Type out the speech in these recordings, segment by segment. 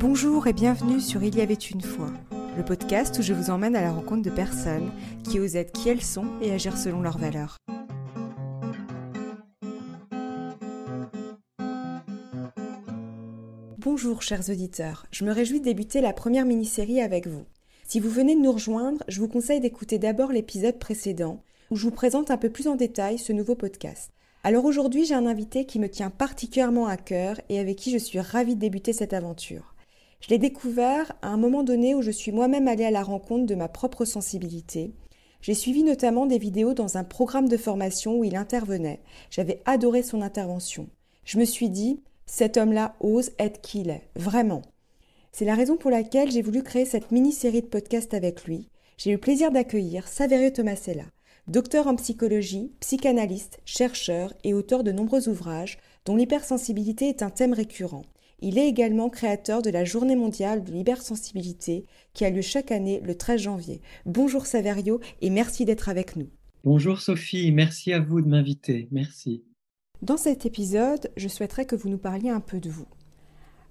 Bonjour et bienvenue sur Il y avait une fois, le podcast où je vous emmène à la rencontre de personnes qui osent être qui elles sont et agir selon leurs valeurs. Bonjour chers auditeurs, je me réjouis de débuter la première mini-série avec vous. Si vous venez de nous rejoindre, je vous conseille d'écouter d'abord l'épisode précédent où je vous présente un peu plus en détail ce nouveau podcast. Alors aujourd'hui, j'ai un invité qui me tient particulièrement à cœur et avec qui je suis ravie de débuter cette aventure. Je l'ai découvert à un moment donné où je suis moi-même allée à la rencontre de ma propre sensibilité. J'ai suivi notamment des vidéos dans un programme de formation où il intervenait. J'avais adoré son intervention. Je me suis dit, cet homme-là ose être qui il est, vraiment. C'est la raison pour laquelle j'ai voulu créer cette mini-série de podcasts avec lui. J'ai eu le plaisir d'accueillir Saverio Tomasella, docteur en psychologie, psychanalyste, chercheur et auteur de nombreux ouvrages dont l'hypersensibilité est un thème récurrent. Il est également créateur de la Journée mondiale de l'hypersensibilité qui a lieu chaque année le 13 janvier. Bonjour Saverio et merci d'être avec nous. Bonjour Sophie, merci à vous de m'inviter. Merci. Dans cet épisode, je souhaiterais que vous nous parliez un peu de vous.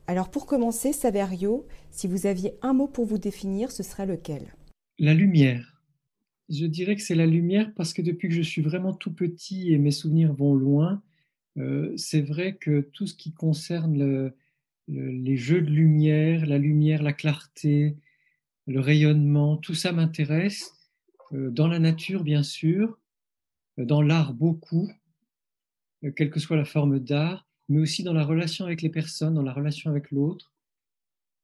Alors pour commencer, Saverio, si vous aviez un mot pour vous définir, ce serait lequel? La lumière. Je dirais que c'est la lumière parce que depuis que je suis vraiment tout petit et mes souvenirs vont loin, euh, c'est vrai que tout ce qui concerne le, les jeux de lumière, la lumière, la clarté, le rayonnement, tout ça m'intéresse. Euh, dans la nature, bien sûr, euh, dans l'art beaucoup, euh, quelle que soit la forme d'art, mais aussi dans la relation avec les personnes, dans la relation avec l'autre.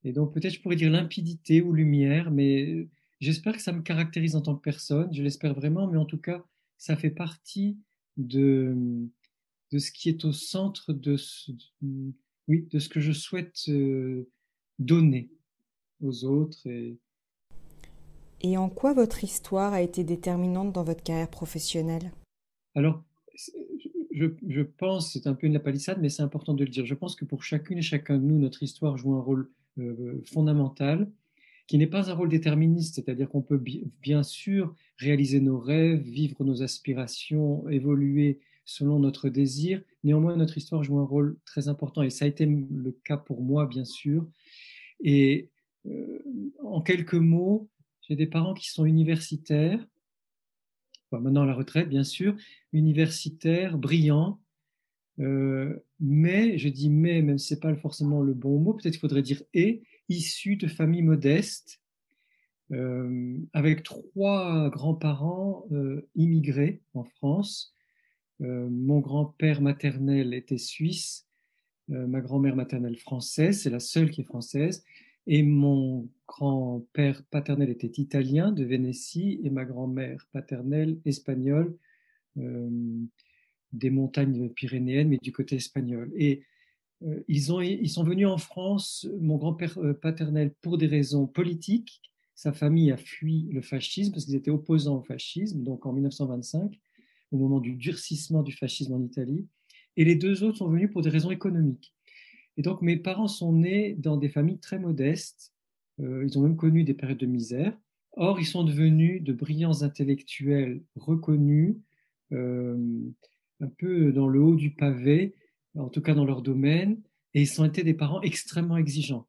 Et donc peut-être je pourrais dire limpidité ou lumière, mais j'espère que ça me caractérise en tant que personne, je l'espère vraiment, mais en tout cas, ça fait partie de, de ce qui est au centre de, oui, de ce que je souhaite euh, donner aux autres. Et... et en quoi votre histoire a été déterminante dans votre carrière professionnelle? Alors, je, je pense, c'est un peu une lapalissade, mais c'est important de le dire. Je pense que pour chacune et chacun de nous, notre histoire joue un rôle euh, fondamental qui n'est pas un rôle déterministe, c'est-à-dire qu'on peut bien sûr réaliser nos rêves, vivre nos aspirations, évoluer selon notre désir. Néanmoins, notre histoire joue un rôle très important et ça a été le cas pour moi, bien sûr. Et euh, en quelques mots, j'ai des parents qui sont universitaires, maintenant à la retraite, bien sûr, universitaires, brillants, euh, mais, je dis mais, même si ce n'est pas forcément le bon mot, peut-être qu'il faudrait dire et, issus de familles modestes, euh, avec trois grands-parents immigrés en France, mon grand-père maternel était suisse, euh, ma grand-mère maternelle française, c'est la seule qui est française, et mon grand-père paternel était italien de Vénétie et ma grand-mère paternelle espagnole euh, des montagnes pyrénéennes, mais du côté espagnol. Et ils, ils sont venus en France, mon grand-père paternel, pour des raisons politiques. Sa famille a fui le fascisme parce qu'ils étaient opposants au fascisme, donc en 1925 au moment du durcissement du fascisme en Italie. Et les deux autres sont venus pour des raisons économiques. Et donc mes parents sont nés dans des familles très modestes. Euh, ils ont même connu des périodes de misère. Or, ils sont devenus de brillants intellectuels reconnus, euh, un peu dans le haut du pavé, en tout cas dans leur domaine, et ils ont été des parents extrêmement exigeants,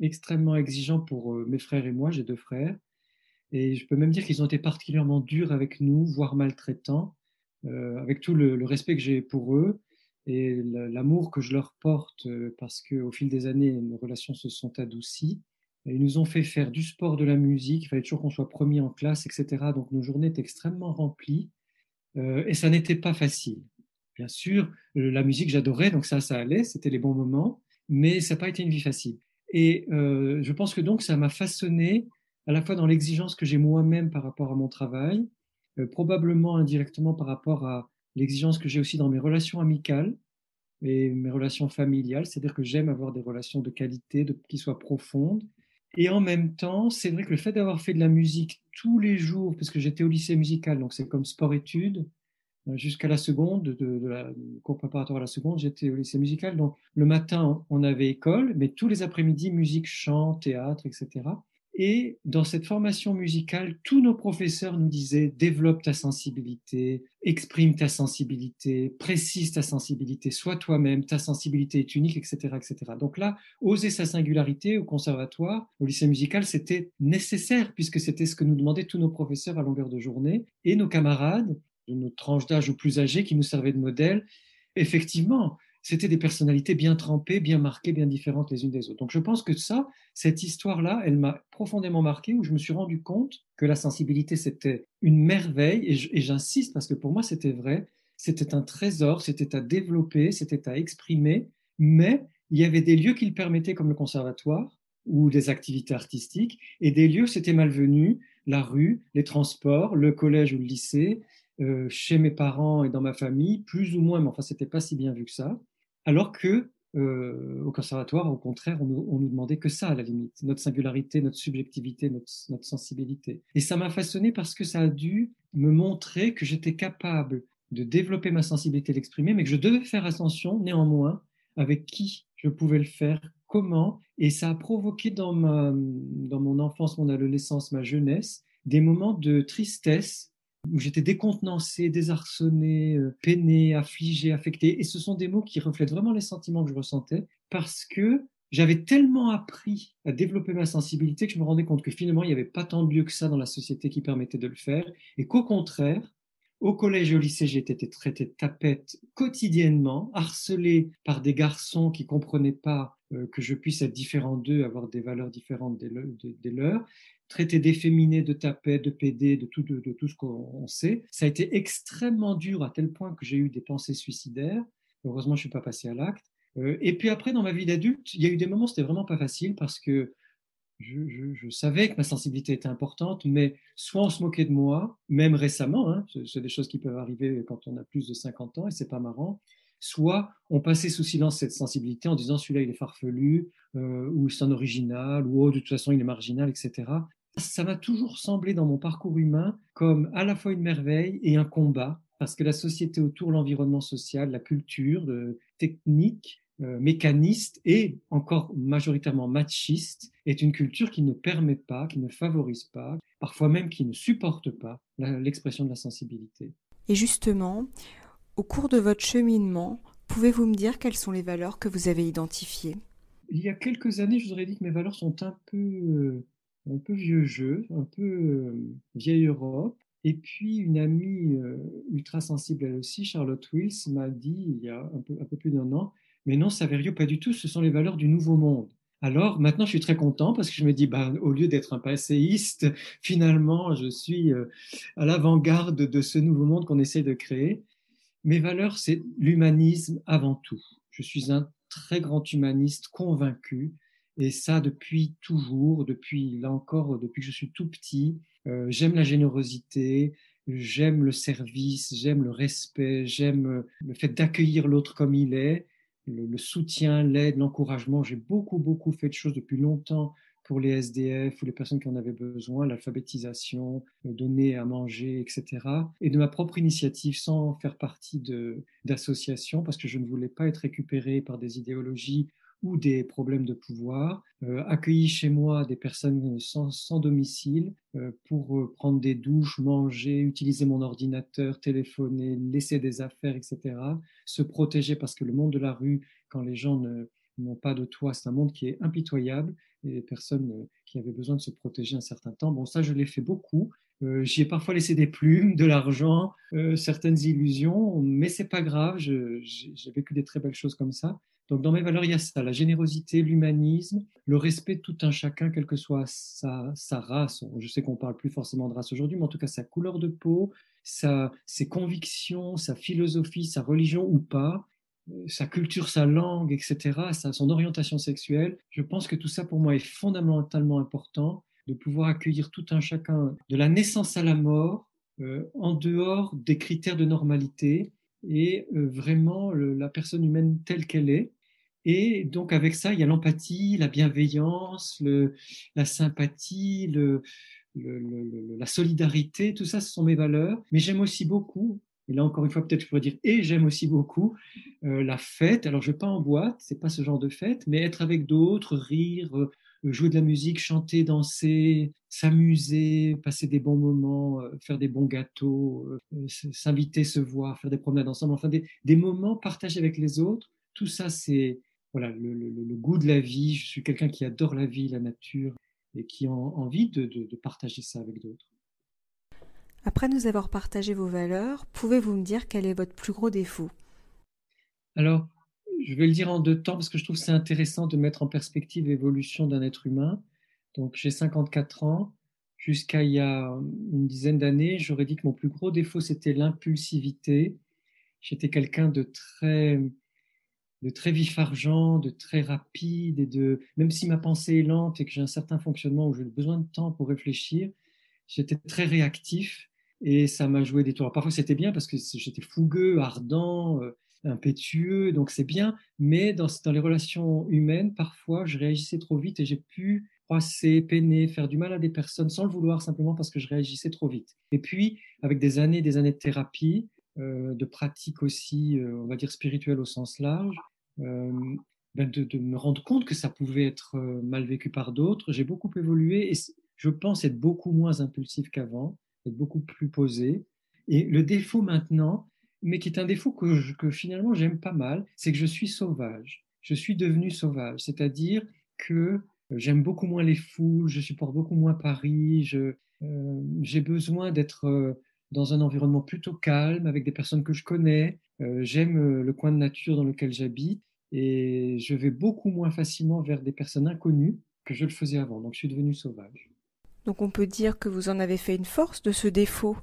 extrêmement exigeants pour euh, mes frères et moi, j'ai deux frères, et je peux même dire qu'ils ont été particulièrement durs avec nous, voire maltraitants, avec tout le, respect que j'ai pour eux et l'amour que je leur porte euh, parce qu'au fil des années, nos relations se sont adoucies. ils nous ont fait faire du sport, de la musique, il fallait toujours qu'on soit premier en classe, etc. Donc nos journées étaient extrêmement remplies euh, et ça n'était pas facile. Bien sûr, la musique j'adorais, donc ça, ça allait, c'était les bons moments, mais ça n'a pas été une vie facile. Et je pense que donc ça m'a façonné à la fois dans l'exigence que j'ai moi-même par rapport à mon travail, euh, probablement indirectement par rapport à l'exigence que j'ai aussi dans mes relations amicales et mes relations familiales, c'est-à-dire que j'aime avoir des relations de qualité, de, qui soient profondes. Et en même temps, c'est vrai que le fait d'avoir fait de la musique tous les jours, parce que j'étais au lycée musical, donc c'est comme sport-études, euh, jusqu'à la seconde, de, de, la cours préparatoire à la seconde, j'étais au lycée musical. Donc le matin, on avait école, mais tous les après-midi, musique, chant, théâtre, etc. Et dans cette formation musicale, tous nos professeurs nous disaient développe ta sensibilité, exprime ta sensibilité, précise ta sensibilité, sois toi-même, ta sensibilité est unique, etc., etc. Donc là, oser sa singularité au conservatoire, au lycée musical, c'était nécessaire puisque c'était ce que nous demandaient tous nos professeurs à longueur de journée et nos camarades de notre tranche d'âge ou plus âgés qui nous servaient de modèle. Effectivement, c'était des personnalités bien trempées, bien marquées, bien différentes les unes des autres. Donc je pense que ça, cette histoire-là, elle m'a profondément marqué, où je me suis rendu compte que la sensibilité, c'était une merveille, et j'insiste parce que pour moi, c'était vrai, c'était un trésor, c'était à développer, c'était à exprimer, mais il y avait des lieux qui le permettaient, comme le conservatoire, ou des activités artistiques, et des lieux, c'était malvenu, la rue, les transports, le collège ou le lycée, euh, chez mes parents et dans ma famille, plus ou moins, mais enfin, c'était pas si bien vu que ça. Alors que euh, au conservatoire, au contraire, on nous, nous, demandait que ça à la limite, notre singularité, notre subjectivité, notre, notre sensibilité. Et ça m'a façonné parce que ça a dû me montrer que j'étais capable de développer ma sensibilité, l'exprimer, mais que je devais faire attention néanmoins avec qui je pouvais le faire, comment. Et ça a provoqué dans, ma, dans mon enfance, mon adolescence, ma jeunesse, des moments de tristesse où j'étais décontenancé, désarçonné, euh, peiné, affligé, affecté. Et ce sont des mots qui reflètent vraiment les sentiments que je ressentais parce que j'avais tellement appris à développer ma sensibilité que je me rendais compte que finalement, il n'y avait pas tant de lieu que ça dans la société qui permettait de le faire. Et qu'au contraire, au collège et au lycée, j'ai été traité de tapette quotidiennement, harcelé par des garçons qui comprenaient pas euh, que je puisse être différent d'eux, avoir des valeurs différentes des leurs traité d'efféminé, de tapette, de PD, de tout, de, tout ce qu'on sait. Ça a été extrêmement dur à tel point que j'ai eu des pensées suicidaires. Heureusement, je ne suis pas passé à l'acte. Euh, et puis après, dans ma vie d'adulte, il y a eu des moments où c'était vraiment pas facile parce que je, savais que ma sensibilité était importante, mais soit on se moquait de moi, même récemment, hein, c'est des choses qui peuvent arriver quand on a plus de 50 ans et c'est pas marrant, soit on passait sous silence cette sensibilité en disant celui-là il est farfelu, euh, ou c'est un original, ou oh, de toute façon il est marginal, etc. Ça m'a toujours semblé dans mon parcours humain comme à la fois une merveille et un combat, parce que la société autour, l'environnement social, la culture, le technique, euh, mécaniste et encore majoritairement machiste est une culture qui ne permet pas, qui ne favorise pas, parfois même qui ne supporte pas l'expression de la sensibilité. Et justement, au cours de votre cheminement, pouvez-vous me dire quelles sont les valeurs que vous avez identifiées? Il y a quelques années, je vous aurais dit que mes valeurs sont un peu euh, un peu vieux jeu, un peu euh, vieille Europe. Et puis une amie euh, ultra sensible elle aussi, Charlotte Wills, m'a dit il y a un peu, plus d'un an, mais non, Saverio, pas du tout, ce sont les valeurs du nouveau monde. Alors maintenant, je suis très content parce que je me dis, bah, au lieu d'être un passéiste, finalement, je suis euh, à l'avant-garde de ce nouveau monde qu'on essaie de créer. Mes valeurs, c'est l'humanisme avant tout. Je suis un très grand humaniste convaincu et ça, depuis toujours, depuis là encore, depuis que je suis tout petit, euh, j'aime la générosité, j'aime le service, j'aime le respect, j'aime euh, le fait d'accueillir l'autre comme il est, le, soutien, l'aide, l'encouragement. J'ai beaucoup, beaucoup fait de choses depuis longtemps pour les SDF ou les personnes qui en avaient besoin, l'alphabétisation, donner à manger, etc. Et de ma propre initiative, sans faire partie d'associations, parce que je ne voulais pas être récupéré par des idéologies ou des problèmes de pouvoir, euh, accueilli chez moi des personnes sans, domicile euh, pour euh, prendre des douches, manger, utiliser mon ordinateur, téléphoner, laisser des affaires, etc. Se protéger parce que le monde de la rue, quand les gens n'ont pas de toit, c'est un monde qui est impitoyable et les personnes qui avaient besoin de se protéger un certain temps. Bon, ça, je l'ai fait beaucoup. J'y ai parfois laissé des plumes, de l'argent, certaines illusions, mais c'est pas grave. J'ai vécu des très belles choses comme ça. Donc dans mes valeurs, il y a ça, la générosité, l'humanisme, le respect de tout un chacun, quelle que soit sa, race. Je sais qu'on parle plus forcément de race aujourd'hui, mais en tout cas sa couleur de peau, sa, ses convictions, sa philosophie, sa religion ou pas, euh, sa culture, sa langue, etc., son orientation sexuelle. Je pense que tout ça pour moi est fondamentalement important de pouvoir accueillir tout un chacun de la naissance à la mort euh, en dehors des critères de normalité et vraiment la personne humaine telle qu'elle est. Et donc avec ça, il y a l'empathie, la bienveillance, le, la sympathie, le, la solidarité, tout ça, ce sont mes valeurs. Mais j'aime aussi beaucoup, et là encore une fois, peut-être je pourrais dire, et j'aime aussi beaucoup euh, la fête. Alors je ne vais pas en boîte, c'est pas ce genre de fête, mais être avec d'autres, rire, jouer de la musique, chanter, danser, s'amuser, passer des bons moments, faire des bons gâteaux, s'inviter, se voir, faire des promenades ensemble, enfin des moments partagés avec les autres. Tout ça, c'est voilà, le, le, goût de la vie. Je suis quelqu'un qui adore la vie, la nature et qui a envie de, de, de partager ça avec d'autres. Après nous avoir partagé vos valeurs, pouvez-vous me dire quel est votre plus gros défaut? Alors, je vais le dire en deux temps parce que je trouve que c'est intéressant de mettre en perspective l'évolution d'un être humain. Donc, j'ai 54 ans. Jusqu'à il y a une dizaine d'années, j'aurais dit que mon plus gros défaut, c'était l'impulsivité. J'étais quelqu'un de très, de très vif argent, de très rapide et de, même si ma pensée est lente et que j'ai un certain fonctionnement où j'ai besoin de temps pour réfléchir, j'étais très réactif et ça m'a joué des tours. Parfois, c'était bien parce que j'étais fougueux, ardent, euh, impétueux, donc c'est bien. Mais dans, les relations humaines, parfois, je réagissais trop vite et j'ai pu froisser, peiner, faire du mal à des personnes sans le vouloir, simplement parce que je réagissais trop vite. Et puis, avec des années des années de thérapie, euh, de pratique aussi, euh, on va dire spirituelle au sens large, euh, ben de, me rendre compte que ça pouvait être euh, mal vécu par d'autres. J'ai beaucoup évolué et je pense être beaucoup moins impulsif qu'avant, être beaucoup plus posé. Et le défaut maintenant, mais qui est un défaut que, que finalement j'aime pas mal, c'est que je suis sauvage. Je suis devenu sauvage, c'est-à-dire que j'aime beaucoup moins les foules, je supporte beaucoup moins Paris, euh, j'ai besoin d'être euh, dans un environnement plutôt calme, avec des personnes que je connais, euh, j'aime euh, le coin de nature dans lequel j'habite, et je vais beaucoup moins facilement vers des personnes inconnues que je le faisais avant, donc je suis devenu sauvage. Donc on peut dire que vous en avez fait une force de ce défaut,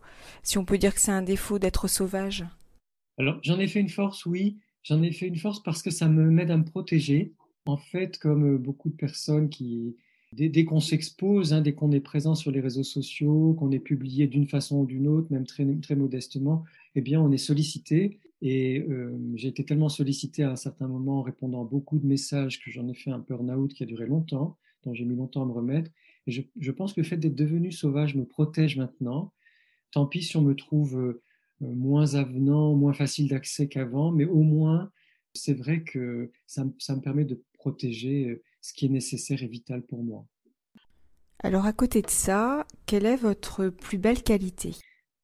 si on peut dire que c'est un défaut d'être sauvage? Alors, j'en ai fait une force, oui. J'en ai fait une force parce que ça me m'aide à me protéger. En fait, comme euh, beaucoup de personnes qui, dès, qu'on s'expose, hein, dès qu'on est présent sur les réseaux sociaux, qu'on est publié d'une façon ou d'une autre, même très, modestement, eh bien, on est sollicité. Et euh, j'ai été tellement sollicité à un certain moment en répondant à beaucoup de messages que j'en ai fait un burn-out qui a duré longtemps, dont j'ai mis longtemps à me remettre. Et je, pense que le fait d'être devenu sauvage me protège maintenant. Tant pis si on me trouve euh, euh, moins avenant, moins facile d'accès qu'avant, mais au moins, c'est vrai que ça, me permet de protéger ce qui est nécessaire et vital pour moi. Alors à côté de ça, quelle est votre plus belle qualité?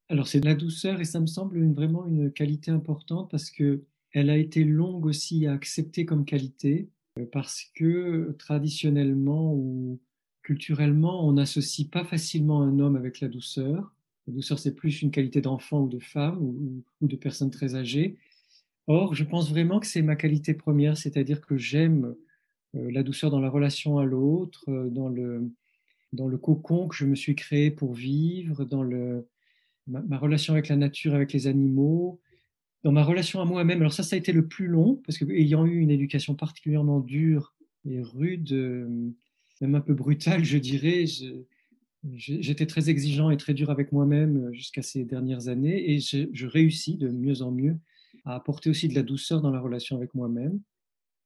Alors c'est la douceur et ça me semble une, vraiment une qualité importante parce que elle a été longue aussi à accepter comme qualité euh, parce que traditionnellement ou culturellement, on n'associe pas facilement un homme avec la douceur. La douceur, c'est plus une qualité d'enfant ou de femme ou, ou, de personne très âgée. Or, je pense vraiment que c'est ma qualité première, c'est-à-dire que j'aime la douceur dans la relation à l'autre, euh, dans le, dans le cocon que je me suis créé pour vivre, dans le, ma, relation avec la nature, avec les animaux, dans ma relation à moi-même. Alors ça, ça a été le plus long, parce que ayant eu une éducation particulièrement dure et rude, euh, même un peu brutale, je dirais, J'étais très exigeant et très dur avec moi-même euh, jusqu'à ces dernières années et je, je, réussis de mieux en mieux à apporter aussi de la douceur dans la relation avec moi-même.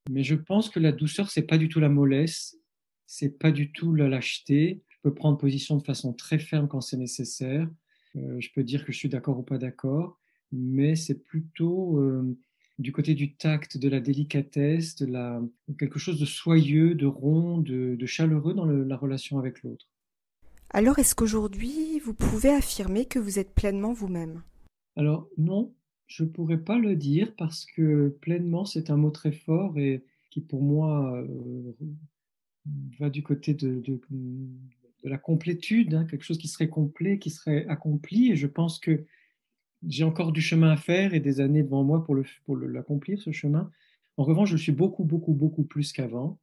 Mais je pense que la douceur, c'est pas du tout la mollesse, c'est pas du tout la lâcheté. Je peux prendre position de façon très ferme quand c'est nécessaire. Euh, je peux dire que je suis d'accord ou pas d'accord, mais c'est plutôt euh, du côté du tact, de la délicatesse, de la quelque chose de soyeux, de rond, de, de chaleureux dans le, la relation avec l'autre. Alors est-ce qu'aujourd'hui, vous pouvez affirmer que vous êtes pleinement vous-même? Alors non, je ne pourrais pas le dire parce que pleinement, c'est un mot très fort et qui pour moi euh, va du côté de, la complétude, hein, quelque chose qui serait complet, qui serait accompli. Et je pense que j'ai encore du chemin à faire et des années devant moi pour l'accomplir, pour ce chemin. En revanche, je suis beaucoup, beaucoup, beaucoup plus qu'avant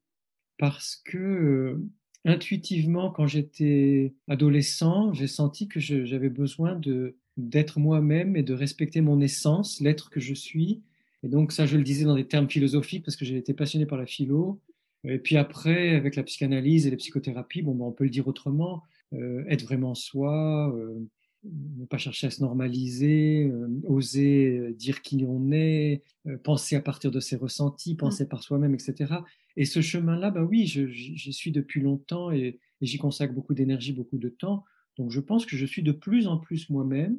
parce que euh, intuitivement, quand j'étais adolescent, j'ai senti que j'avais besoin de d'être moi-même et de respecter mon essence, l'être que je suis. Et donc ça, je le disais dans des termes philosophiques parce que j'ai été passionné par la philo. Et puis après, avec la psychanalyse et les psychothérapies, bon, ben, on peut le dire autrement, euh, être vraiment soi, euh, ne pas chercher à se normaliser, euh, oser dire qui on est, penser à partir de ses ressentis, mmh. penser mmh. par soi-même, etc. Et ce chemin-là, bah oui, j'y suis depuis longtemps et, et j'y consacre beaucoup d'énergie, beaucoup de temps. Donc je pense que je suis de plus en plus moi-même,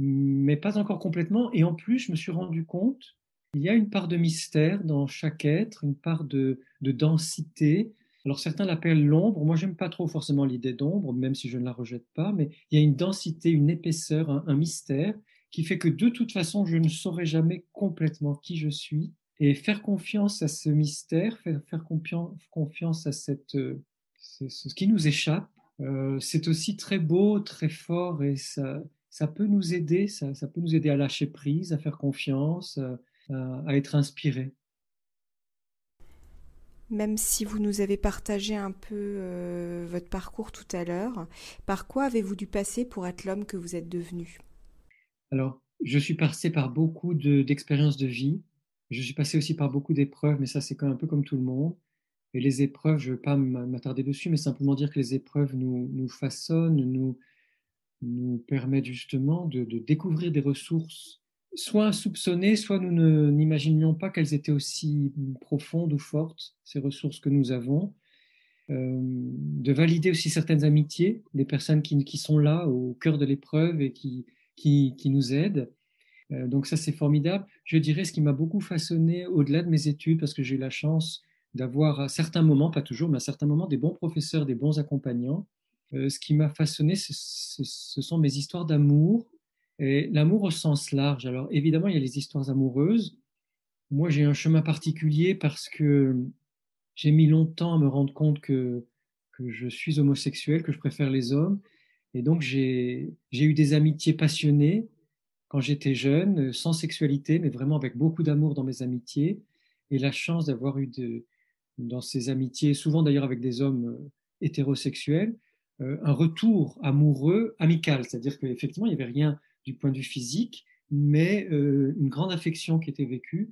mais pas encore complètement. Et en plus, je me suis rendu compte, il y a une part de mystère dans chaque être, une part de, de densité. Alors certains l'appellent l'ombre. Moi, j'aime pas trop forcément l'idée d'ombre, même si je ne la rejette pas. Mais il y a une densité, une épaisseur, un, mystère qui fait que de toute façon, je ne saurais jamais complètement qui je suis. Et faire confiance à ce mystère, faire, faire confiance à cette, euh, ce, qui nous échappe, euh, c'est aussi très beau, très fort et ça, ça peut nous aider, ça, ça, peut nous aider à lâcher prise, à faire confiance, à, à être inspiré même si vous nous avez partagé un peu euh, votre parcours tout à l'heure, par quoi avez-vous dû passer pour être l'homme que vous êtes devenu? Alors, je suis passé par beaucoup d'expériences de, vie. Je suis passé aussi par beaucoup d'épreuves, mais ça, c'est un peu comme tout le monde. Et les épreuves, je ne veux pas m'attarder dessus, mais simplement dire que les épreuves nous, nous façonnent, nous, nous permettent justement de, découvrir des ressources soit insoupçonnées, soit nous n'imaginions pas qu'elles étaient aussi profondes ou fortes, ces ressources que nous avons. Euh, de valider aussi certaines amitiés, des personnes qui, sont là au cœur de l'épreuve et qui, qui, qui, nous aident. Euh, donc ça, c'est formidable. Je dirais ce qui m'a beaucoup façonné au-delà de mes études, parce que j'ai eu la chance d'avoir à certains moments, pas toujours, mais à certains moments, des bons professeurs, des bons accompagnants. Euh, ce qui m'a façonné, ce, sont mes histoires d'amour, et l'amour au sens large. Alors évidemment, il y a les histoires amoureuses. Moi, j'ai un chemin particulier parce que j'ai mis longtemps à me rendre compte que, je suis homosexuel, que je préfère les hommes. Et donc, j'ai eu des amitiés passionnées quand j'étais jeune, sans sexualité, mais vraiment avec beaucoup d'amour dans mes amitiés. Et la chance d'avoir eu dans ces amitiés, souvent d'ailleurs avec des hommes euh, hétérosexuels, un retour amoureux, amical. C'est-à-dire qu'effectivement, il n'y avait rien du point de vue physique, mais euh, une grande affection qui était vécue.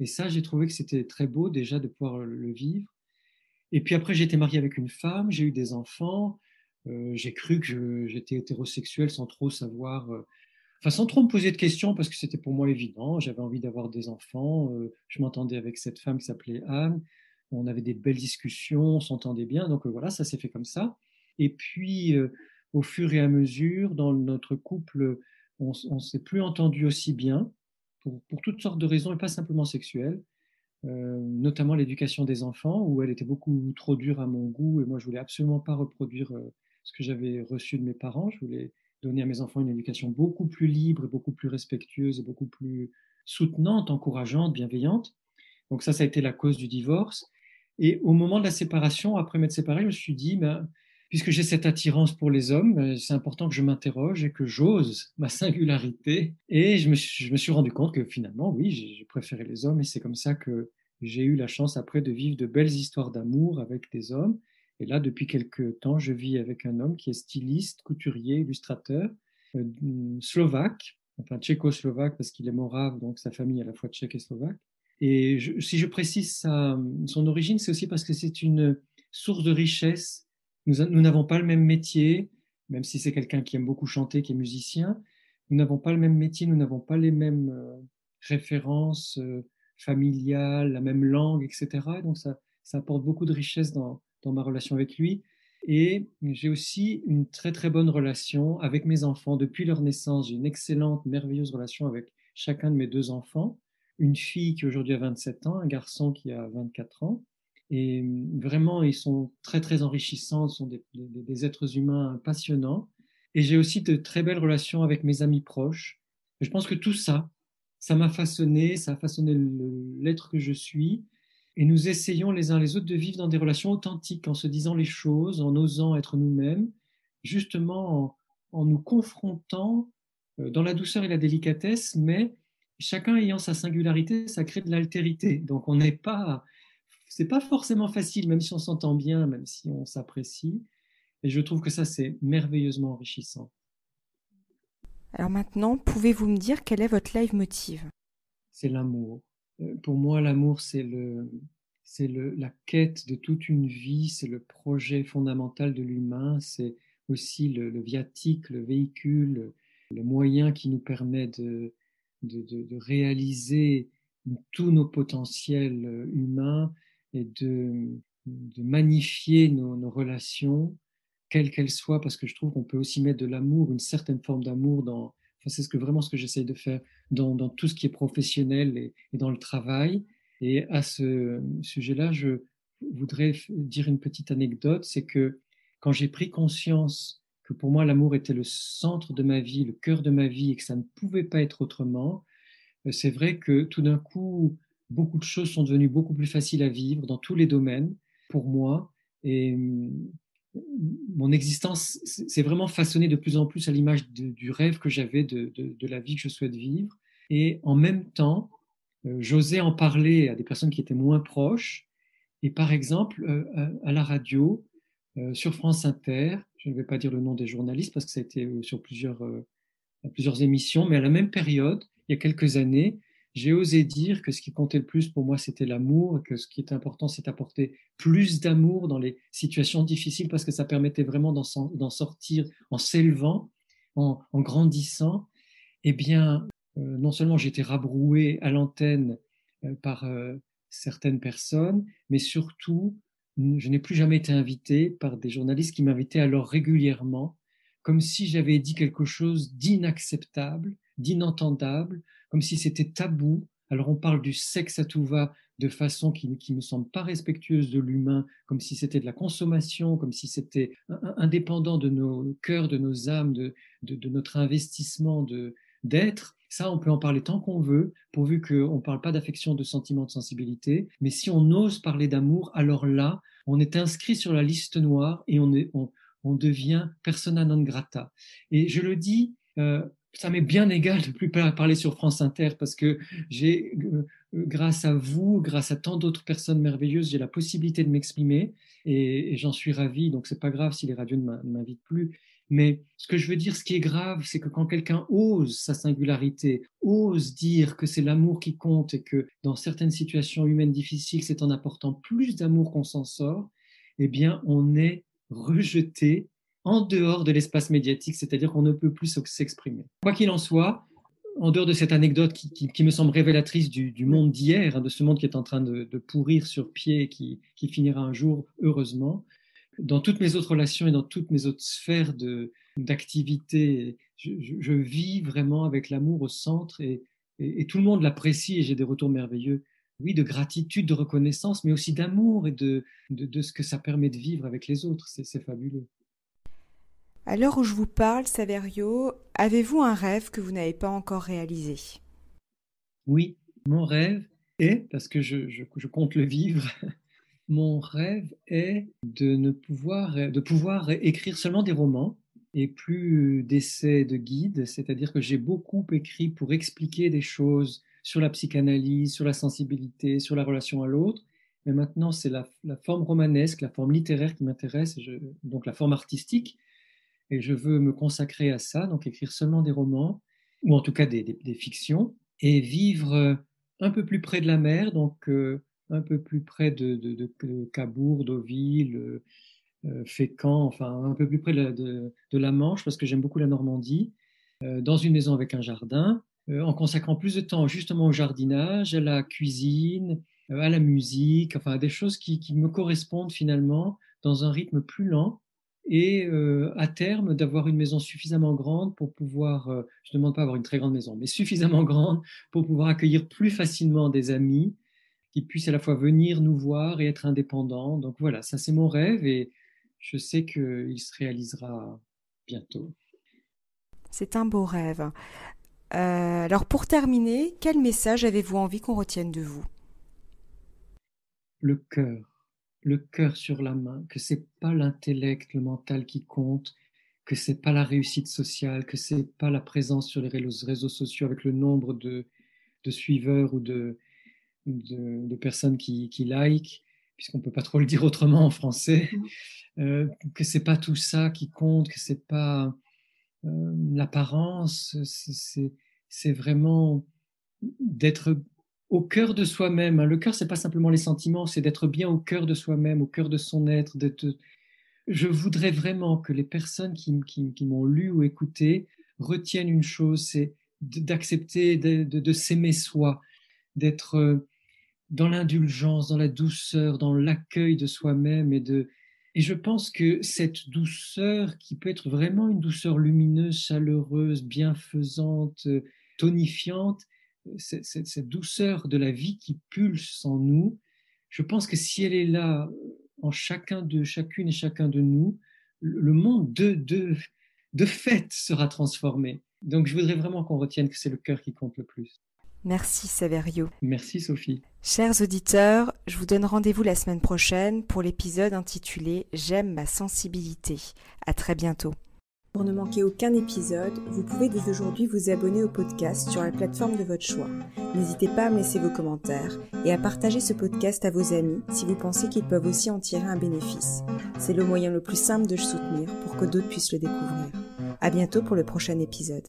Et ça, j'ai trouvé que c'était très beau déjà de pouvoir le vivre. Et puis après, j'ai été marié avec une femme, j'ai eu des enfants, euh, j'ai cru que j'étais hétérosexuel sans trop savoir, euh, enfin sans trop me poser de questions parce que c'était pour moi évident. J'avais envie d'avoir des enfants, je m'entendais avec cette femme qui s'appelait Anne, on avait des belles discussions, on s'entendait bien, donc voilà, ça s'est fait comme ça. Et puis, au fur et à mesure, dans notre couple, on ne s'est plus entendu aussi bien, pour, toutes sortes de raisons, et pas simplement sexuelles, euh, notamment l'éducation des enfants, où elle était beaucoup trop dure à mon goût, et moi je voulais absolument pas reproduire euh, ce que j'avais reçu de mes parents. Je voulais donner à mes enfants une éducation beaucoup plus libre, beaucoup plus respectueuse, et beaucoup plus soutenante, encourageante, bienveillante. Donc ça, ça a été la cause du divorce. Et au moment de la séparation, après m'être séparé, je me suis dit, ben, puisque j'ai cette attirance pour les hommes, euh, c'est important que je m'interroge et que j'ose ma singularité. Et je me, suis, rendu compte que finalement, oui, j'ai préféré les hommes et c'est comme ça que j'ai eu la chance après de vivre de belles histoires d'amour avec des hommes. Et là, depuis quelques temps, je vis avec un homme qui est styliste, couturier, illustrateur, euh, slovaque, enfin tchécoslovaque parce qu'il est morave, donc sa famille est à la fois tchèque et slovaque. Et si je précise son origine, c'est aussi parce que c'est une source de richesse nous n'avons pas le même métier, même si c'est quelqu'un qui aime beaucoup chanter, qui est musicien. Nous n'avons pas le même métier, nous n'avons pas les mêmes euh, références euh, familiales, la même langue, etc. donc ça, ça apporte beaucoup de richesse dans, dans ma relation avec lui. Et j'ai aussi une très très bonne relation avec mes enfants depuis leur naissance. J'ai une excellente, merveilleuse relation avec chacun de mes deux enfants. Une fille qui aujourd'hui a 27 ans, un garçon qui a 24 ans. Et vraiment, ils sont très, très enrichissants, ce sont des, êtres humains passionnants. Et j'ai aussi de très belles relations avec mes amis proches. je pense que tout ça, ça m'a façonné, ça a façonné l'être que je suis. Et nous essayons les uns les autres de vivre dans des relations authentiques, en se disant les choses, en osant être nous-mêmes, justement en, en, nous confrontant euh, dans la douceur et la délicatesse, mais chacun ayant sa singularité, ça crée de l'altérité. Donc on n'est pas c'est pas forcément facile, même si on s'entend bien, même si on s'apprécie. Et je trouve que ça, c'est merveilleusement enrichissant. Alors maintenant, pouvez-vous me dire quel est votre live motive? C'est l'amour. Euh, pour moi, l'amour, c'est le, c'est le, la quête de toute une vie, c'est le projet fondamental de l'humain, c'est aussi le, viatique, le véhicule, le moyen qui nous permet de, de, de réaliser tous nos potentiels euh, humains et de, magnifier nos, relations, quelles qu'elles soient, parce que je trouve qu'on peut aussi mettre de l'amour, une certaine forme d'amour dans, enfin, c'est ce que, vraiment ce que j'essaye de faire dans, tout ce qui est professionnel et, et, dans le travail. Et à ce sujet-là, je, voudrais dire une petite anecdote, c'est que quand j'ai pris conscience que pour moi l'amour était le centre de ma vie, le cœur de ma vie et que ça ne pouvait pas être autrement, euh, c'est vrai que tout d'un coup, beaucoup de choses sont devenues beaucoup plus faciles à vivre dans tous les domaines pour moi. Et hum, mon existence s'est vraiment façonnée de plus en plus à l'image du rêve que j'avais de, la vie que je souhaite vivre. Et en même temps, euh, j'osais en parler à des personnes qui étaient moins proches. Et par exemple, euh, à la radio, euh, sur France Inter, je ne vais pas dire le nom des journalistes parce que ça a été sur plusieurs émissions, mais à la même période, il y a quelques années, j'ai osé dire que ce qui comptait le plus pour moi, c'était l'amour, que ce qui était important, c'est d'apporter plus d'amour dans les situations difficiles, parce que ça permettait vraiment d'en sortir en s'élevant, en, grandissant. Eh bien, euh, non seulement j'étais rabroué à l'antenne euh, par euh, certaines personnes, mais surtout, je n'ai plus jamais été invité par des journalistes qui m'invitaient alors régulièrement, comme si j'avais dit quelque chose d'inacceptable, d'inentendable, comme si c'était tabou. Alors on parle du sexe à tout va de façon qui ne me semble pas respectueuse de l'humain, comme si c'était de la consommation, comme si c'était indépendant de nos cœurs, de nos âmes, de, notre investissement d'être. Ça, on peut en parler tant qu'on veut, pourvu qu'on ne parle pas d'affection, de sentiment, de sensibilité. Mais si on ose parler d'amour, alors là, on est inscrit sur la liste noire et on devient persona non grata. Et je le dis euh, ça m'est bien égal de plus parler sur France Inter parce que j'ai, euh, grâce à vous, grâce à tant d'autres personnes merveilleuses, j'ai la possibilité de m'exprimer et, j'en suis ravi. Donc c'est pas grave si les radios ne m'invitent plus. Mais ce que je veux dire, ce qui est grave, c'est que quand quelqu'un ose sa singularité, ose dire que c'est l'amour qui compte et que dans certaines situations humaines difficiles, c'est en apportant plus d'amour qu'on s'en sort, eh bien, on est rejeté en dehors de l'espace médiatique, c'est-à-dire qu'on ne peut plus s'exprimer. Quoi qu'il en soit, en dehors de cette anecdote qui, me semble révélatrice du, monde d'hier, hein, de ce monde qui est en train de, pourrir sur pied et qui, finira un jour, heureusement, dans toutes mes autres relations et dans toutes mes autres sphères d'activité, je, vis vraiment avec l'amour au centre et, tout le monde l'apprécie et j'ai des retours merveilleux. Oui, de gratitude, de reconnaissance, mais aussi d'amour et de, de, ce que ça permet de vivre avec les autres. C'est fabuleux. À l'heure où je vous parle, Saverio, avez-vous un rêve que vous n'avez pas encore réalisé? Oui, mon rêve est, parce que je, compte le vivre, mon rêve est de ne pouvoir, de pouvoir écrire seulement des romans et plus d'essais de guide, c'est-à-dire que j'ai beaucoup écrit pour expliquer des choses sur la psychanalyse, sur la sensibilité, sur la relation à l'autre. Mais maintenant, c'est la, forme romanesque, la forme littéraire qui m'intéresse, donc la forme artistique et je veux me consacrer à ça, donc écrire seulement des romans, ou en tout cas des, fictions, et vivre euh, un peu plus près de la mer, donc euh, un peu plus près de, Cabourg, Deauville, euh, Fécamp, enfin un peu plus près de, la Manche, parce que j'aime beaucoup la Normandie, dans une maison avec un jardin, en consacrant plus de temps justement au jardinage, à la cuisine, à la musique, enfin à des choses qui me correspondent finalement dans un rythme plus lent et euh, à terme d'avoir une maison suffisamment grande pour pouvoir, euh, je ne demande pas avoir une très grande maison, mais suffisamment grande pour pouvoir accueillir plus facilement des amis qui puissent à la fois venir nous voir et être indépendants. Donc voilà, ça c'est mon rêve et je sais qu'il se réalisera bientôt. C'est un beau rêve. Euh, alors pour terminer, quel message avez-vous envie qu'on retienne de vous? Le cœur le cœur sur la main, que c'est pas l'intellect, le mental qui compte, que c'est pas la réussite sociale, que c'est pas la présence sur les réseaux sociaux avec le nombre de, suiveurs ou de, de, personnes qui, qui like, puisqu'on peut pas trop le dire autrement en français, mmh. euh, que c'est pas tout ça qui compte, que c'est pas euh, l'apparence, c'est vraiment d'être au cœur de soi-même. Hein. Le cœur, c'est pas simplement les sentiments, c'est d'être bien au cœur de soi-même, au cœur de son être. Je voudrais vraiment que les personnes qui, m'ont lu ou écouté retiennent une chose, c'est d'accepter de, s'aimer soi, d'être euh, dans l'indulgence, dans la douceur, dans l'accueil de soi-même et de et je pense que cette douceur qui peut être vraiment une douceur lumineuse, chaleureuse, bienfaisante, tonifiante, cette, douceur de la vie qui pulse en nous, je pense que si elle est là en chacun de chacune et chacun de nous, le monde de, de, de fait sera transformé. Donc je voudrais vraiment qu'on retienne que c'est le cœur qui compte le plus. Merci Saverio. Merci Sophie. Chers auditeurs, je vous donne rendez-vous la semaine prochaine pour l'épisode intitulé J'aime ma sensibilité. À très bientôt. Pour ne manquer aucun épisode, vous pouvez dès aujourd'hui vous abonner au podcast sur la plateforme de votre choix. N'hésitez pas à me laisser vos commentaires et à partager ce podcast à vos amis si vous pensez qu'ils peuvent aussi en tirer un bénéfice. C'est le moyen le plus simple de le soutenir pour que d'autres puissent le découvrir. À bientôt pour le prochain épisode.